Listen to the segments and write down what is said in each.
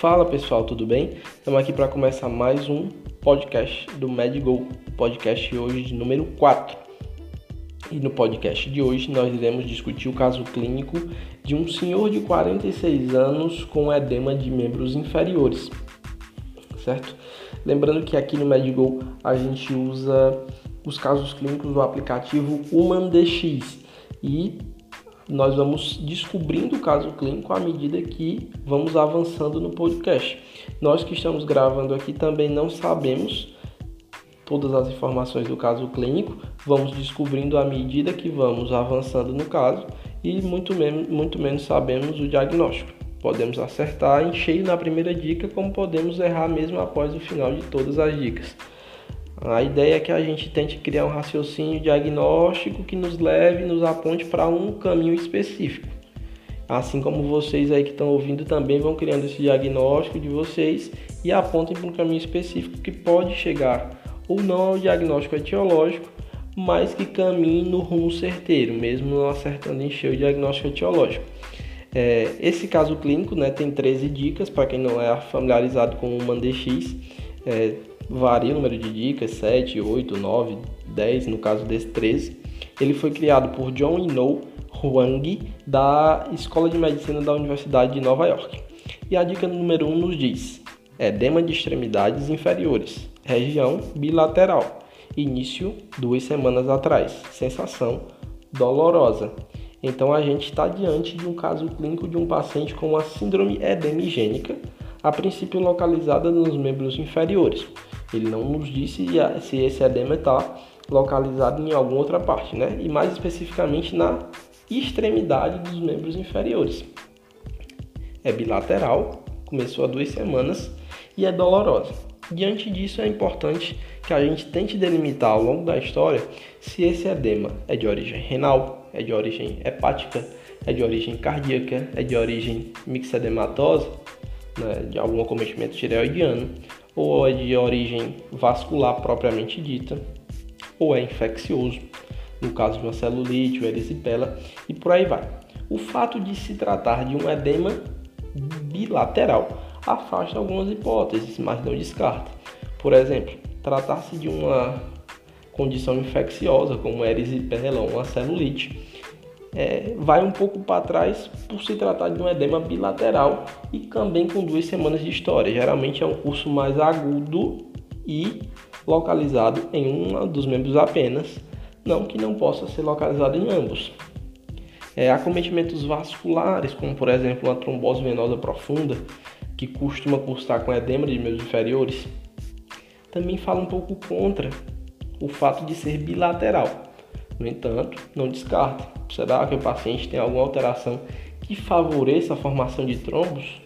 Fala pessoal, tudo bem? Estamos aqui para começar mais um podcast do MedGo, podcast hoje de número 4. E no podcast de hoje nós iremos discutir o caso clínico de um senhor de 46 anos com edema de membros inferiores, certo? Lembrando que aqui no MedGo a gente usa os casos clínicos do aplicativo HumanDX e nós vamos descobrindo o caso clínico à medida que vamos avançando no podcast. Nós que estamos gravando aqui também não sabemos todas as informações do caso clínico, vamos descobrindo à medida que vamos avançando no caso e muito muito menos sabemos o diagnóstico. Podemos acertar em cheio na primeira dica, como podemos errar mesmo após o final de todas as dicas. A ideia é que a gente tente criar um raciocínio diagnóstico que nos leve, nos aponte para um caminho específico. Assim como vocês aí que estão ouvindo também vão criando esse diagnóstico de vocês e apontem para um caminho específico que pode chegar ou não ao diagnóstico etiológico, mas que caminhe no rumo certeiro, mesmo não acertando em cheio o diagnóstico etiológico. É, esse caso clínico né, tem 13 dicas para quem não é familiarizado com o ManDX. É, varia o número de dicas, 7, 8, 9, 10, no caso desse 13. Ele foi criado por John Ino Huang, da Escola de Medicina da Universidade de Nova York. E a dica número 1 nos diz: edema de extremidades inferiores, região bilateral, início duas semanas atrás, sensação dolorosa. Então a gente está diante de um caso clínico de um paciente com uma síndrome edemigênica, a princípio localizada nos membros inferiores. Ele não nos disse se esse edema está localizado em alguma outra parte, né? E mais especificamente na extremidade dos membros inferiores. É bilateral, começou há duas semanas e é dolorosa. Diante disso, é importante que a gente tente delimitar ao longo da história se esse edema é de origem renal, é de origem hepática, é de origem cardíaca, é de origem mixedematosa, né, de algum acometimento tireoidiano, ou é de origem vascular propriamente dita, ou é infeccioso, no caso de uma celulite, ou erisipela, e por aí vai. O fato de se tratar de um edema bilateral afasta algumas hipóteses, mas não descarta. Por exemplo, tratar-se de uma condição infecciosa, como erisipela ou uma celulite, é, vai um pouco para trás por se tratar de um edema bilateral e também com duas semanas de história. Geralmente é um curso mais agudo e localizado em um dos membros apenas, não que não possa ser localizado em ambos. É, acometimentos vasculares, como por exemplo uma trombose venosa profunda, que costuma cursar com edema de membros inferiores, também fala um pouco contra o fato de ser bilateral. No entanto, não descarta. Será que o paciente tem alguma alteração que favoreça a formação de trombos?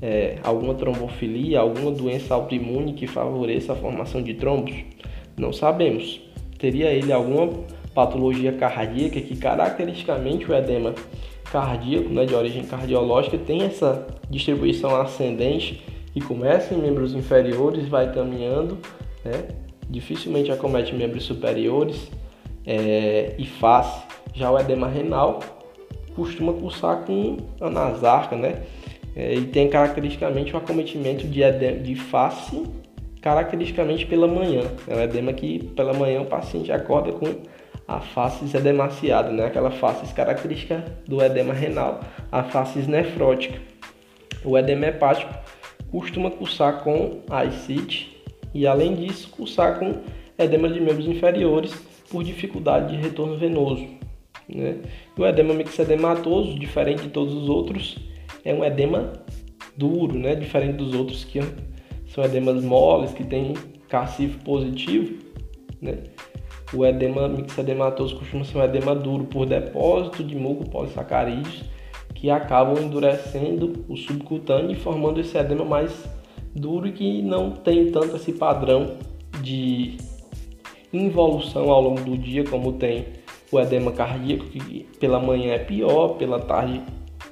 É, alguma trombofilia, alguma doença autoimune que favoreça a formação de trombos? Não sabemos. Teria ele alguma patologia cardíaca que caracteristicamente o edema cardíaco, né, de origem cardiológica, tem essa distribuição ascendente e começa em membros inferiores, vai caminhando, né, dificilmente acomete membros superiores é, e face. Já o edema renal costuma cursar com anasarca, né? É, e tem caracteristicamente o acometimento de, edema, de face, caracteristicamente pela manhã. É um edema que pela manhã o paciente acorda com a face edemaciada, né? Aquela face característica do edema renal, a face nefrótica. O edema hepático costuma cursar com ascite e além disso cursar com edema de membros inferiores por dificuldade de retorno venoso. Né? O edema mixedematoso, diferente de todos os outros, é um edema duro, né? diferente dos outros que são edemas moles, que tem cacifo positivo. Né? O edema mixedematoso costuma ser um edema duro por depósito de muco polissacarídeos que acabam endurecendo o subcutâneo e formando esse edema mais duro e que não tem tanto esse padrão de involução ao longo do dia, como tem o edema cardíaco, que pela manhã é pior, pela tarde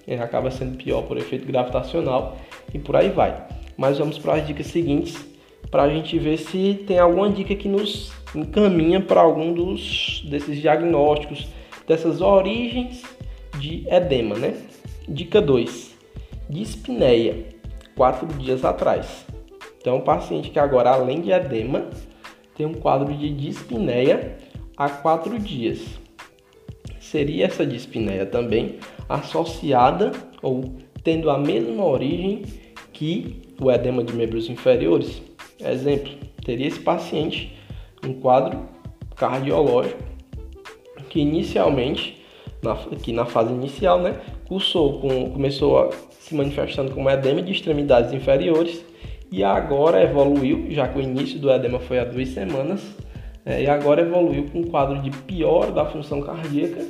é, acaba sendo pior por efeito gravitacional e por aí vai. Mas vamos para as dicas seguintes para a gente ver se tem alguma dica que nos encaminha para algum dos desses diagnósticos, dessas origens de edema, né? Dica 2. Dispneia. quatro dias atrás. Então, o paciente que agora, além de edema, tem um quadro de dispneia há quatro dias. Seria essa dispneia também associada ou tendo a mesma origem que o edema de membros inferiores? Exemplo, teria esse paciente um quadro cardiológico que inicialmente, na, que na fase inicial, né, cursou com, começou a se manifestando como edema de extremidades inferiores e agora evoluiu, já que o início do edema foi há duas semanas, é, e agora evoluiu com um quadro de pior da função cardíaca,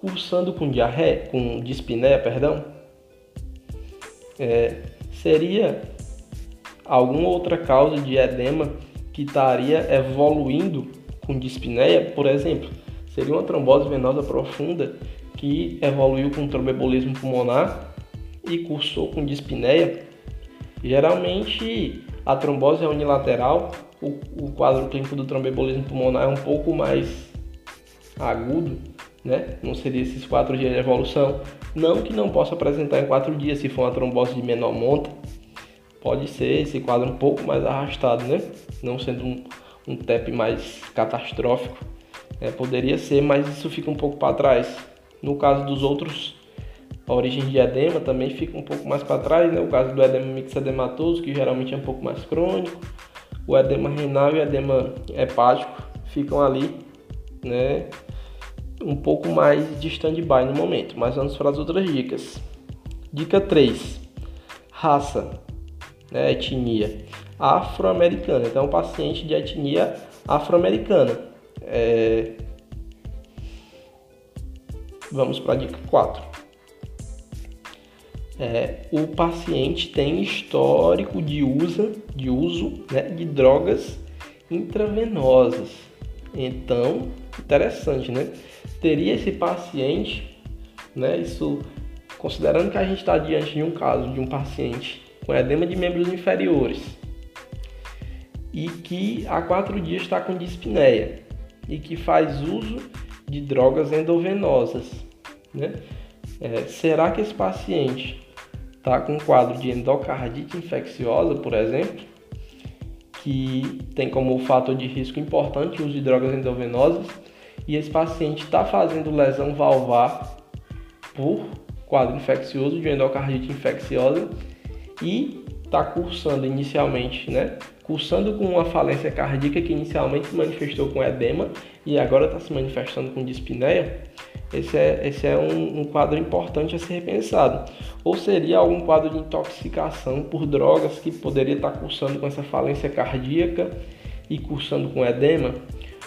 cursando com diarreia, com dispneia, perdão. É, seria alguma outra causa de edema que estaria evoluindo com dispneia, por exemplo, seria uma trombose venosa profunda que evoluiu com tromboembolismo pulmonar e cursou com dispneia. Geralmente a trombose é unilateral, o, o quadro clínico do tromboembolismo pulmonar é um pouco mais agudo, né? Não seria esses quatro dias de evolução. Não que não possa apresentar em quatro dias se for uma trombose de menor monta. Pode ser esse quadro um pouco mais arrastado, né? Não sendo um, um TEP mais catastrófico. É, poderia ser, mas isso fica um pouco para trás. No caso dos outros, a origem de edema também fica um pouco mais para trás, né? O caso do edema mixedematoso, que geralmente é um pouco mais crônico. O edema renal e o edema hepático ficam ali, né? Um pouco mais de stand-by no momento. Mas vamos para as outras dicas. Dica 3. Raça, né? etnia afro-americana. Então, um paciente de etnia afro-americana. É... Vamos para a dica 4. É, o paciente tem histórico de uso, de, uso né, de drogas intravenosas. Então, interessante, né? Teria esse paciente, né? Isso, considerando que a gente está diante de um caso de um paciente com edema de membros inferiores e que há quatro dias está com dispneia e que faz uso de drogas endovenosas. Né? É, será que esse paciente está com um quadro de endocardite infecciosa, por exemplo, que tem como fator de risco importante o uso de drogas endovenosas, e esse paciente está fazendo lesão valvar por quadro infeccioso de endocardite infecciosa e está cursando inicialmente, né? Cursando com uma falência cardíaca que inicialmente se manifestou com edema e agora está se manifestando com dispneia, esse é, esse é um, um, quadro importante a ser repensado. Ou seria algum quadro de intoxicação por drogas que poderia estar cursando com essa falência cardíaca e cursando com edema?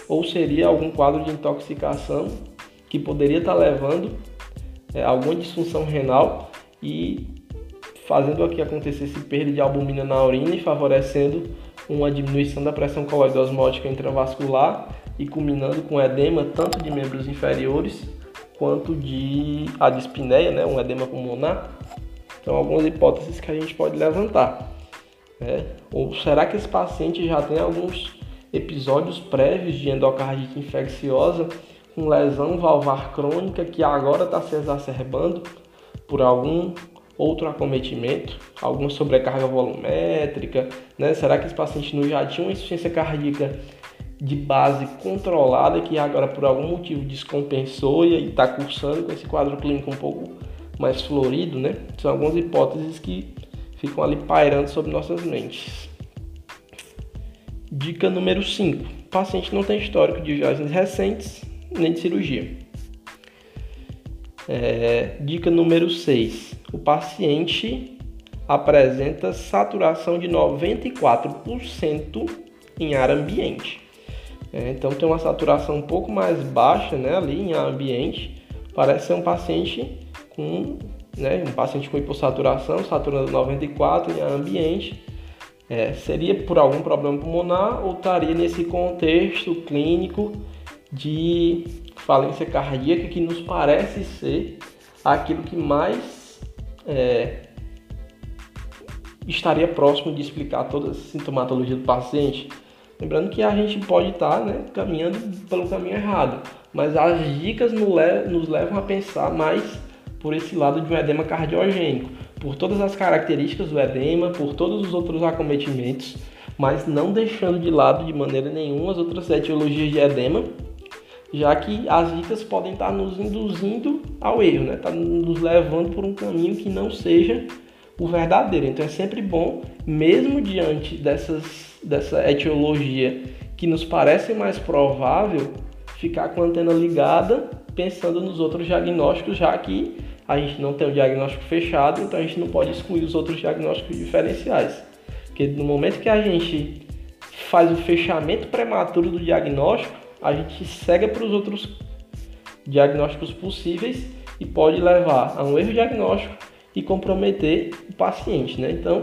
Ou seria algum quadro de intoxicação que poderia estar levando é, alguma disfunção renal e fazendo aqui acontecer esse perda de albumina na urina e favorecendo uma diminuição da pressão coloidosmótica intravascular e culminando com edema tanto de membros inferiores quanto de a dispneia, né, um edema pulmonar. Então, algumas hipóteses que a gente pode levantar. Né? Ou será que esse paciente já tem alguns episódios prévios de endocardite infecciosa com lesão valvar crônica que agora está se exacerbando por algum outro acometimento, alguma sobrecarga volumétrica, né? Será que esse paciente não já tinha uma insuficiência cardíaca de base controlada que agora por algum motivo descompensou e está cursando com esse quadro clínico um pouco mais florido, né? São algumas hipóteses que ficam ali pairando sobre nossas mentes. Dica número 5. O paciente não tem histórico de viagens recentes nem de cirurgia. É, dica número 6 o paciente apresenta saturação de 94% em ar ambiente. É, então tem uma saturação um pouco mais baixa né, ali em ambiente. Parece ser um paciente com né, um paciente com hipossaturação, saturando 94 em ambiente. É, seria por algum problema pulmonar ou estaria nesse contexto clínico de falência cardíaca que nos parece ser aquilo que mais é, estaria próximo de explicar toda a sintomatologia do paciente. Lembrando que a gente pode estar né, caminhando pelo caminho errado, mas as dicas nos levam a pensar mais por esse lado de um edema cardiogênico. por todas as características do edema, por todos os outros acometimentos, mas não deixando de lado de maneira nenhuma as outras etiologias de edema, já que as dicas podem estar nos induzindo ao erro, né? Tá nos levando por um caminho que não seja o verdadeiro. Então é sempre bom, mesmo diante dessas, dessa etiologia que nos parece mais provável, ficar com a antena ligada, pensando nos outros diagnósticos, já que a gente não tem o diagnóstico fechado, então a gente não pode excluir os outros diagnósticos diferenciais. Porque no momento que a gente faz o fechamento prematuro do diagnóstico, a gente cega para os outros diagnósticos possíveis e pode levar a um erro diagnóstico e comprometer o paciente. Né? Então,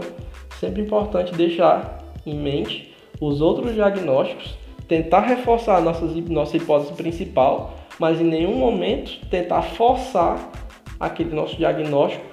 sempre importante deixar em mente os outros diagnósticos, tentar reforçar nossas, nossa hipótese principal, mas em nenhum momento tentar forçar aquele nosso diagnóstico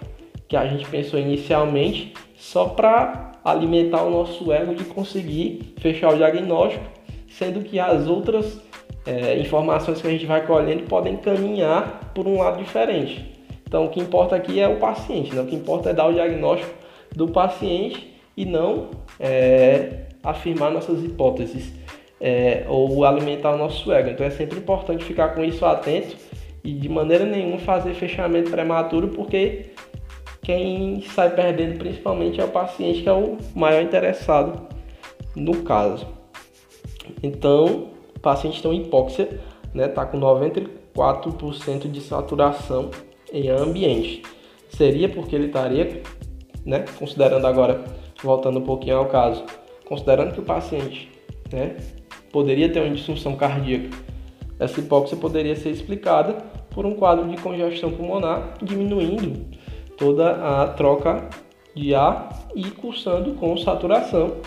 que a gente pensou inicialmente só para alimentar o nosso ego de conseguir fechar o diagnóstico, sendo que as outras é, informações que a gente vai colhendo podem caminhar por um lado diferente. Então, o que importa aqui é o paciente, né? o que importa é dar o diagnóstico do paciente e não é, afirmar nossas hipóteses é, ou alimentar o nosso ego. Então, é sempre importante ficar com isso atento e de maneira nenhuma fazer fechamento prematuro, porque quem sai perdendo principalmente é o paciente, que é o maior interessado no caso. Então, o paciente tem hipóxia, né? Tá com 94% de saturação em ambiente. Seria porque ele estaria, né, considerando agora, voltando um pouquinho ao caso, considerando que o paciente, né, poderia ter uma disfunção cardíaca, essa hipóxia poderia ser explicada por um quadro de congestão pulmonar, diminuindo toda a troca de ar e cursando com saturação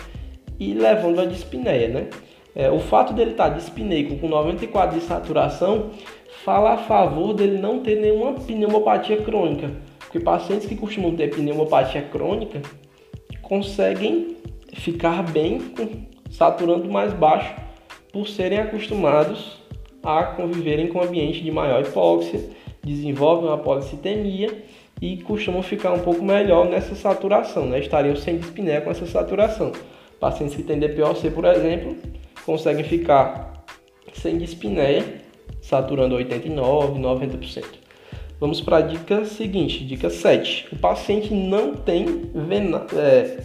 e levando a dispneia, né? É, o fato dele estar dispneico com 94 de saturação fala a favor dele não ter nenhuma pneumopatia crônica, porque pacientes que costumam ter pneumopatia crônica conseguem ficar bem saturando mais baixo por serem acostumados a conviverem com ambiente de maior hipóxia, desenvolvem uma policitemia e costumam ficar um pouco melhor nessa saturação, né? estariam sem dispneia com essa saturação. Pacientes que têm DPOC, por exemplo, conseguem ficar sem dispneia saturando 89, 90%. Vamos para a dica seguinte, dica 7. O paciente não tem vena, é,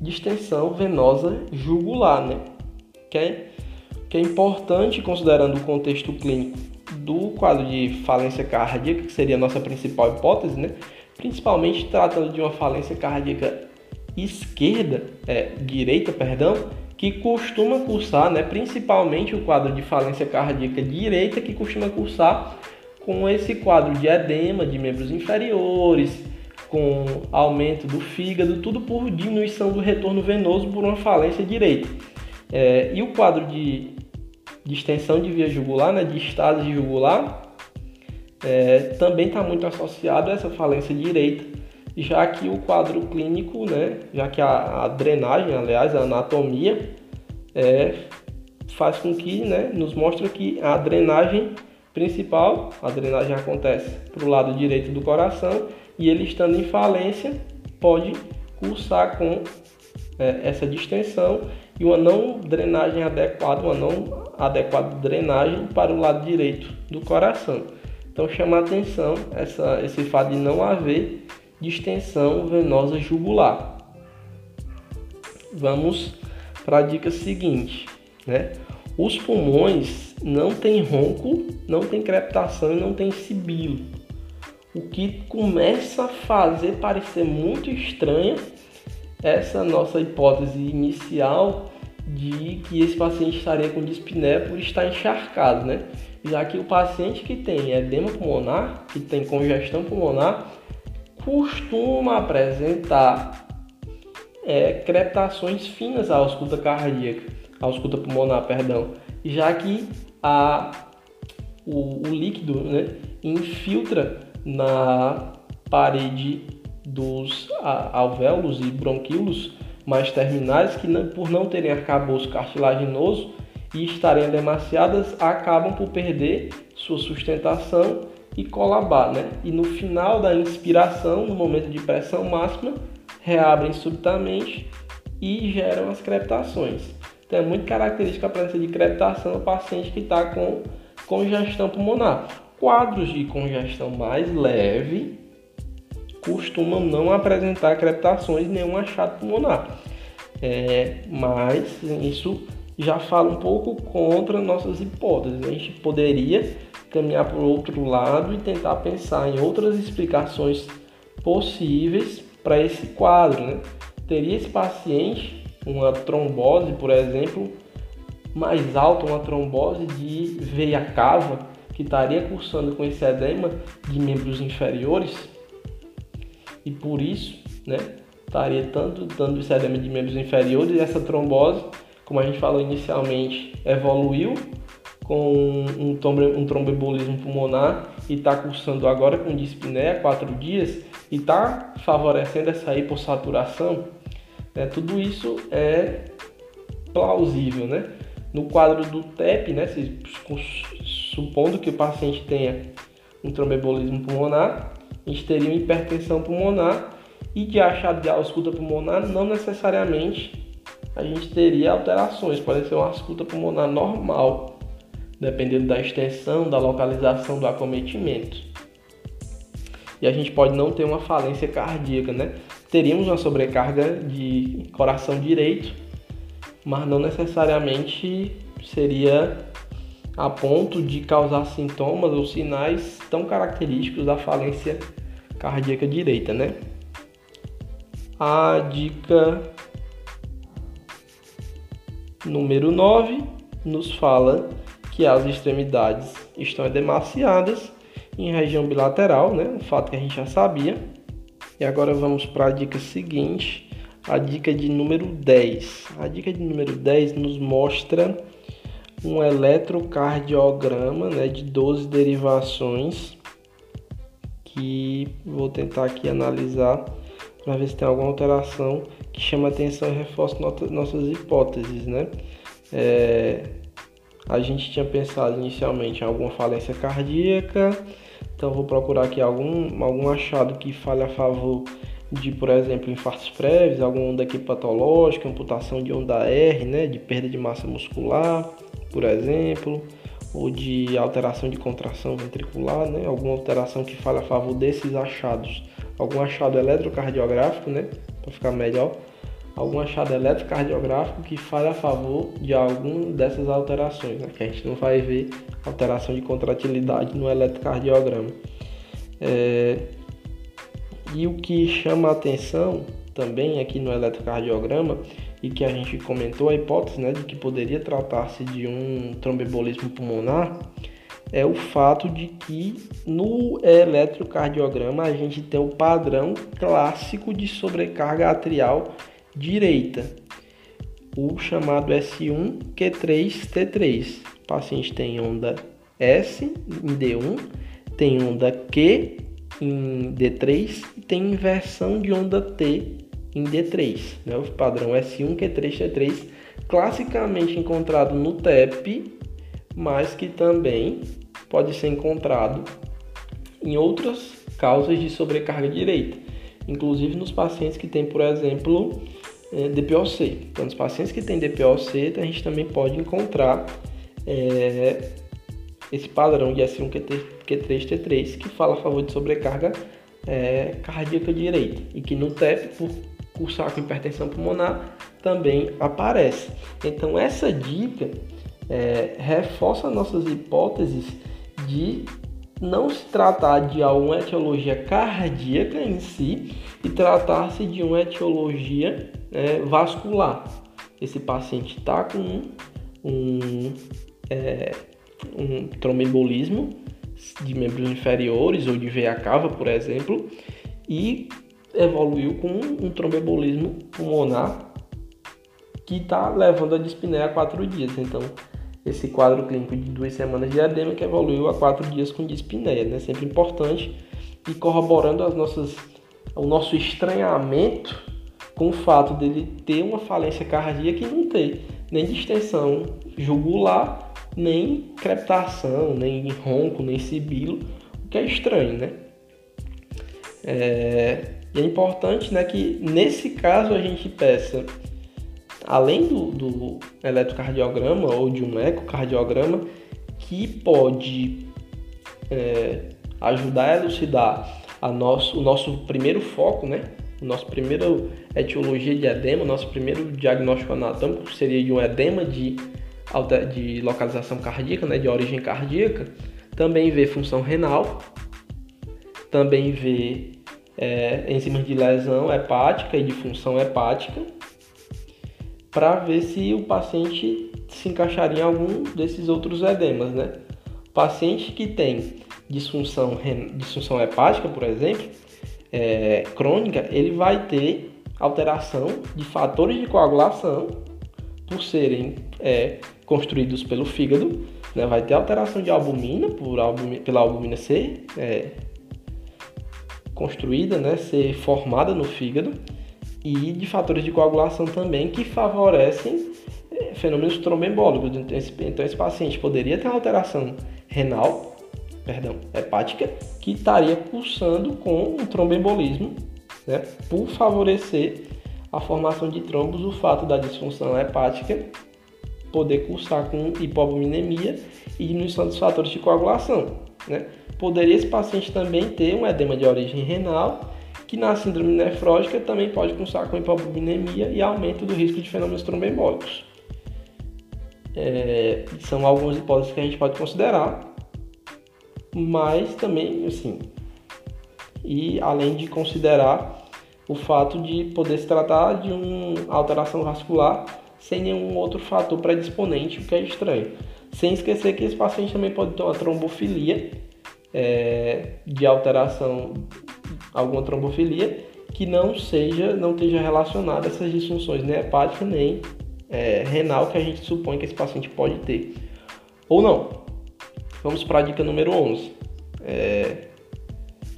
distensão venosa jugular, né? Que é, que é importante considerando o contexto clínico do quadro de falência cardíaca, que seria a nossa principal hipótese, né? Principalmente tratando de uma falência cardíaca esquerda, é, direita, perdão, que costuma cursar, né, principalmente o quadro de falência cardíaca direita, que costuma cursar com esse quadro de edema de membros inferiores, com aumento do fígado, tudo por diminuição do retorno venoso por uma falência direita. É, e o quadro de, extensão de via jugular, né, de estase jugular, é, também está muito associado a essa falência direita já que o quadro clínico, né, já que a, a drenagem, aliás, a anatomia, é, faz com que, né, nos mostra que a drenagem principal, a drenagem acontece para o lado direito do coração e ele estando em falência pode cursar com é, essa distensão e uma não drenagem adequada, uma não adequada drenagem para o lado direito do coração. Então chama atenção essa, esse fato de não haver distensão venosa jugular. Vamos para a dica seguinte, né? Os pulmões não tem ronco, não tem crepitação e não tem sibilo. O que começa a fazer parecer muito estranha essa nossa hipótese inicial de que esse paciente estaria com dispneia por estar encharcado, né? Já que o paciente que tem edema pulmonar, que tem congestão pulmonar, costuma apresentar é, crepitações finas à ausculta cardíaca, ausculta pulmonar, perdão, já que a, o, o líquido né, infiltra na parede dos alvéolos e bronquíolos mais terminais que por não terem arcabouço cartilaginoso e estarem demasiadas acabam por perder sua sustentação e colabar, né? E no final da inspiração, no momento de pressão máxima, reabrem subitamente e geram as crepitações. Então é muito característica a presença de crepitação no paciente que está com congestão pulmonar. Quadros de congestão mais leve costumam não apresentar crepitações nenhum achado pulmonar. É, mas isso já fala um pouco contra nossas hipóteses. A gente poderia caminhar para o outro lado e tentar pensar em outras explicações possíveis para esse quadro. Né? Teria esse paciente uma trombose, por exemplo, mais alta, uma trombose de veia cava, que estaria cursando com esse edema de membros inferiores, e por isso, né, estaria tanto dando esse edema de membros inferiores, e essa trombose, como a gente falou inicialmente, evoluiu com um, trombo, um tromboembolismo pulmonar e está cursando agora com dispneia quatro dias e está favorecendo essa hipossaturação, né, tudo isso é plausível, né? No quadro do TEP, né, se, supondo que o paciente tenha um tromboembolismo pulmonar, a gente teria uma hipertensão pulmonar e de achado de ausculta pulmonar, não necessariamente a gente teria alterações, pode ser uma ausculta pulmonar normal, dependendo da extensão, da localização do acometimento. E a gente pode não ter uma falência cardíaca, né? Teríamos uma sobrecarga de coração direito, mas não necessariamente seria a ponto de causar sintomas ou sinais tão característicos da falência cardíaca direita, né? A dica número 9 nos fala que as extremidades estão edemaciadas em região bilateral, né? Um fato que a gente já sabia. E agora vamos para a dica seguinte, a dica de número 10. A dica de número 10 nos mostra um eletrocardiograma né, de 12 derivações que vou tentar aqui analisar para ver se tem alguma alteração que chama atenção e reforça nossas hipóteses, né? É, a gente tinha pensado inicialmente em alguma falência cardíaca, então vou procurar aqui algum, algum achado que fale a favor de, por exemplo, infartos prévios, alguma onda aqui patológica, amputação de onda R, né, de perda de massa muscular, por exemplo, ou de alteração de contração ventricular, né, alguma alteração que fale a favor desses achados, algum achado eletrocardiográfico, né, para ficar melhor, algum achado eletrocardiográfico que fale a favor de alguma dessas alterações, né, que a gente não vai ver alteração de contratilidade no eletrocardiograma. É, e o que chama a atenção também aqui no eletrocardiograma e que a gente comentou a hipótese né, de que poderia tratar-se de um tromboembolismo pulmonar é o fato de que no eletrocardiograma a gente tem o padrão clássico de sobrecarga atrial direita, o chamado S1Q3T3. O paciente tem onda S em D1, tem onda Q em D3 e tem inversão de onda T em D3, né? o padrão S1, Q3, T3, classicamente encontrado no TEP, mas que também pode ser encontrado em outras causas de sobrecarga direita, inclusive nos pacientes que têm, por exemplo, é, DPOC. Então, nos pacientes que têm DPOC, a gente também pode encontrar é, esse padrão de S1, Q3, T3, que fala a favor de sobrecarga é, cardíaca direita, e que no TEP, por cursar com hipertensão pulmonar, também aparece. Então, essa dica é, reforça nossas hipóteses de não se tratar de uma etiologia cardíaca em si e tratar-se de uma etiologia é, vascular. Esse paciente está com um, um, é, um de membros inferiores ou de veia cava, por exemplo, e evoluiu com um tromboembolismo pulmonar que está levando a dispneia a quatro dias. Então, esse quadro clínico de duas semanas de edema que evoluiu a quatro dias com dispneia, né? Sempre importante e corroborando as nossas, o nosso estranhamento com o fato dele ter uma falência cardíaca e não ter nem distensão jugular, nem crepitação, nem ronco, nem sibilo. O que é estranho, né? É, é importante né, que nesse caso a gente peça, além do, do eletrocardiograma ou de um ecocardiograma, que pode é, ajudar a elucidar a nosso, o nosso primeiro foco, né? Nosso primeiro etiologia de edema, nosso primeiro diagnóstico anatômico seria de um edema de, de localização cardíaca, né? De origem cardíaca. Também vê função renal, também vê é, enzimas de lesão hepática e de função hepática, para ver se o paciente se encaixaria em algum desses outros edemas, né? Paciente que tem disfunção, disfunção hepática, por exemplo, é, crônica, ele vai ter alteração de fatores de coagulação por serem é, construídos pelo fígado, né? vai ter alteração de albumina, por albumina, pela albumina ser é, construída, né? ser formada no fígado, e de fatores de coagulação também que favorecem é, fenômenos tromboembólicos. Então esse, então, esse paciente poderia ter alteração renal perdão, hepática, que estaria cursando com um tromboembolismo, né, por favorecer a formação de trombos, o fato da disfunção hepática poder cursar com hipoalbuminemia e diminuição dos fatores de coagulação. Né? Poderia esse paciente também ter um edema de origem renal, que na síndrome nefrótica também pode cursar com hipoalbuminemia e aumento do risco de fenômenos tromboembólicos. É, são algumas hipóteses que a gente pode considerar mas também, assim, e além de considerar o fato de poder se tratar de uma alteração vascular sem nenhum outro fator predisponente, o que é estranho. Sem esquecer que esse paciente também pode ter uma trombofilia, é, de alteração, alguma trombofilia, que não seja, não esteja relacionada a essas disfunções nem hepática nem é, renal que a gente supõe que esse paciente pode ter. Ou não, Vamos para a dica número 11. É,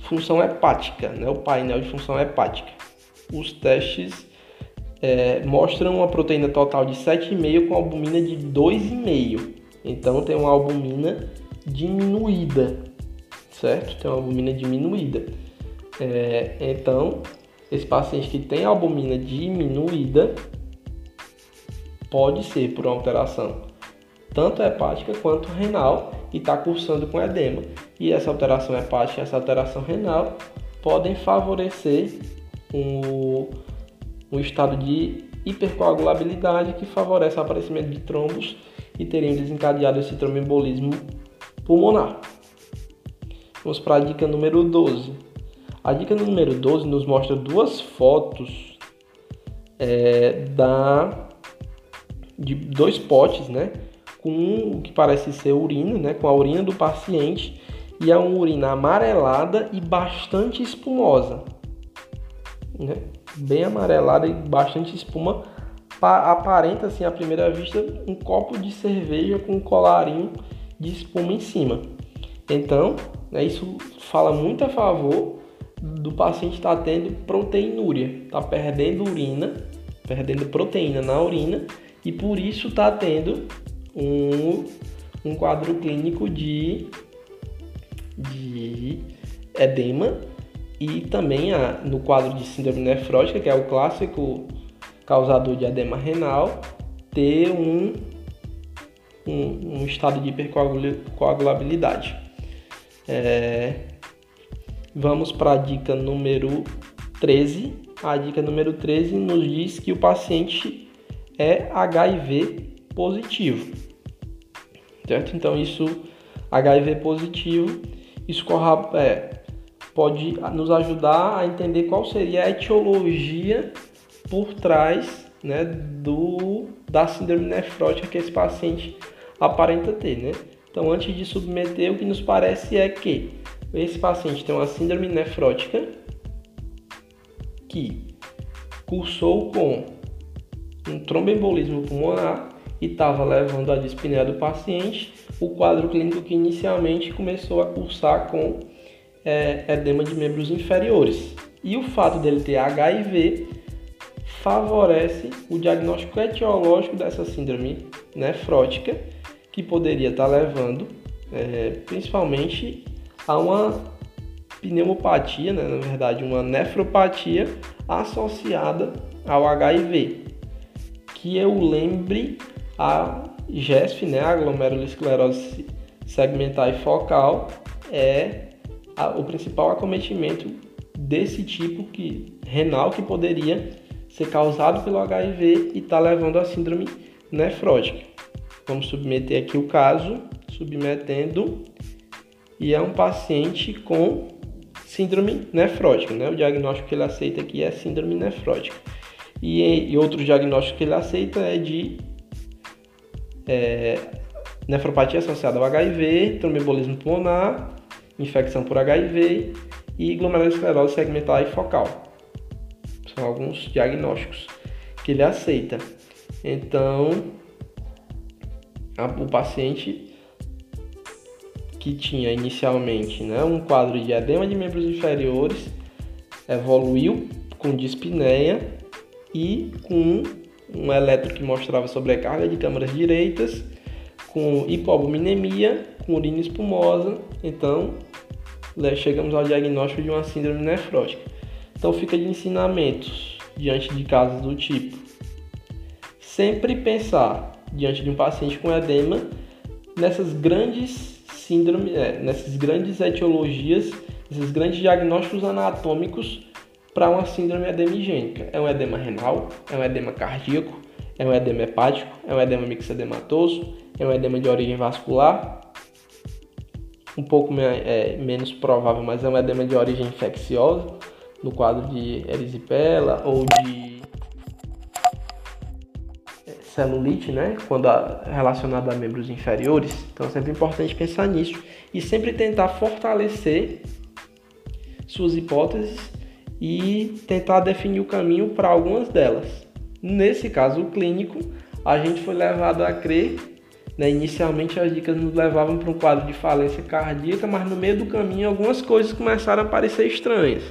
função hepática, né? o painel de função hepática. Os testes é, mostram uma proteína total de 7,5 com albumina de 2,5. Então tem uma albumina diminuída, certo? Tem uma albumina diminuída. É, então, esse paciente que tem albumina diminuída pode ser por alteração tanto hepática quanto renal e está cursando com edema. E essa alteração hepática e essa alteração renal podem favorecer um, um estado de hipercoagulabilidade que favorece o aparecimento de trombos e teriam desencadeado esse tromboembolismo pulmonar. Vamos para a dica número 12. A dica número 12 nos mostra duas fotos é, da, de dois potes, né? Com o que parece ser urina, né, com a urina do paciente, e é uma urina amarelada e bastante espumosa. Né? Bem amarelada e bastante espuma. Aparenta, assim, à primeira vista, um copo de cerveja com um colarinho de espuma em cima. Então, né, isso fala muito a favor do paciente estar tá tendo proteinúria, está perdendo urina, perdendo proteína na urina e por isso está tendo um, um quadro clínico de, de edema e também a, no quadro de síndrome nefrótica, que é o clássico causador de edema renal, ter um, um, um estado de hipercoagulabilidade. É, vamos para a dica número 13. A dica número 13 nos diz que o paciente é HIV positivo, certo? Então isso HIV positivo, isso é, pode nos ajudar a entender qual seria a etiologia por trás né, do, da síndrome nefrótica que esse paciente aparenta ter, né? Então, antes de submeter, o que nos parece é que esse paciente tem uma síndrome nefrótica que cursou com um tromboembolismo pulmonar estava levando a dispneia do paciente, o quadro clínico que inicialmente começou a cursar com é, edema de membros inferiores. E o fato dele ter HIV favorece o diagnóstico etiológico dessa síndrome nefrótica, que poderia estar levando é, principalmente a uma pneumopatia, né, na verdade, uma nefropatia associada ao HIV. Que eu lembre a GESF, né, a glomerulosclerose segmentar e focal, é a, o principal acometimento desse tipo que, renal que poderia ser causado pelo HIV e está levando à síndrome nefrótica. Vamos submeter aqui o caso, submetendo, e é um paciente com síndrome nefrótica, né? O diagnóstico que ele aceita aqui é síndrome nefrótica. E, e outro diagnóstico que ele aceita é de é, nefropatia associada ao HIV, tromboembolismo pulmonar, infecção por HIV e glomerulosclerose segmentar e focal. São alguns diagnósticos que ele aceita. Então, a, o paciente que tinha inicialmente né, um quadro de edema de membros inferiores evoluiu com dispneia e com um eletro que mostrava sobrecarga de câmaras direitas, com hipoalbuminemia, com urina espumosa. Então, chegamos ao diagnóstico de uma síndrome nefrótica. Então, fica de ensinamentos diante de casos do tipo: sempre pensar diante de um paciente com edema nessas grandes síndrome, é, nessas grandes etiologias, esses grandes diagnósticos anatômicos para uma síndrome edemigênica. É um edema renal, é um edema cardíaco, é um edema hepático, é um edema mixedematoso, é um edema de origem vascular, um pouco é, menos provável, mas é um edema de origem infecciosa, no quadro de erisipela ou de celulite, né? Quando a, relacionada a membros inferiores. Então é sempre importante pensar nisso e sempre tentar fortalecer suas hipóteses e tentar definir o caminho para algumas delas. Nesse caso clínico, a gente foi levado a crer, né, inicialmente as dicas nos levavam para um quadro de falência cardíaca, mas no meio do caminho algumas coisas começaram a parecer estranhas.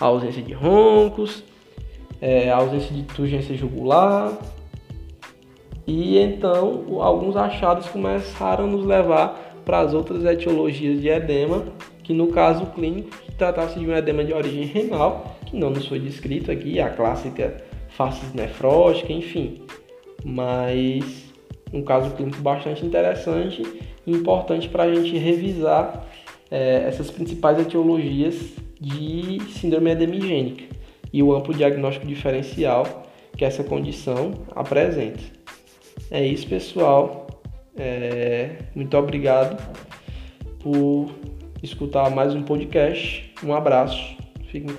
A ausência de roncos, é, a ausência de turgência jugular, e então alguns achados começaram a nos levar para as outras etiologias de edema, que no caso clínico tratasse de um edema de origem renal, que não nos foi descrito aqui, a clássica face nefrótica, enfim. Mas um caso clínico bastante interessante e importante para a gente revisar é, essas principais etiologias de síndrome edemigênica e o amplo diagnóstico diferencial que essa condição apresenta. É isso, pessoal. É, muito obrigado por escutar mais um podcast. Um abraço. Fiquem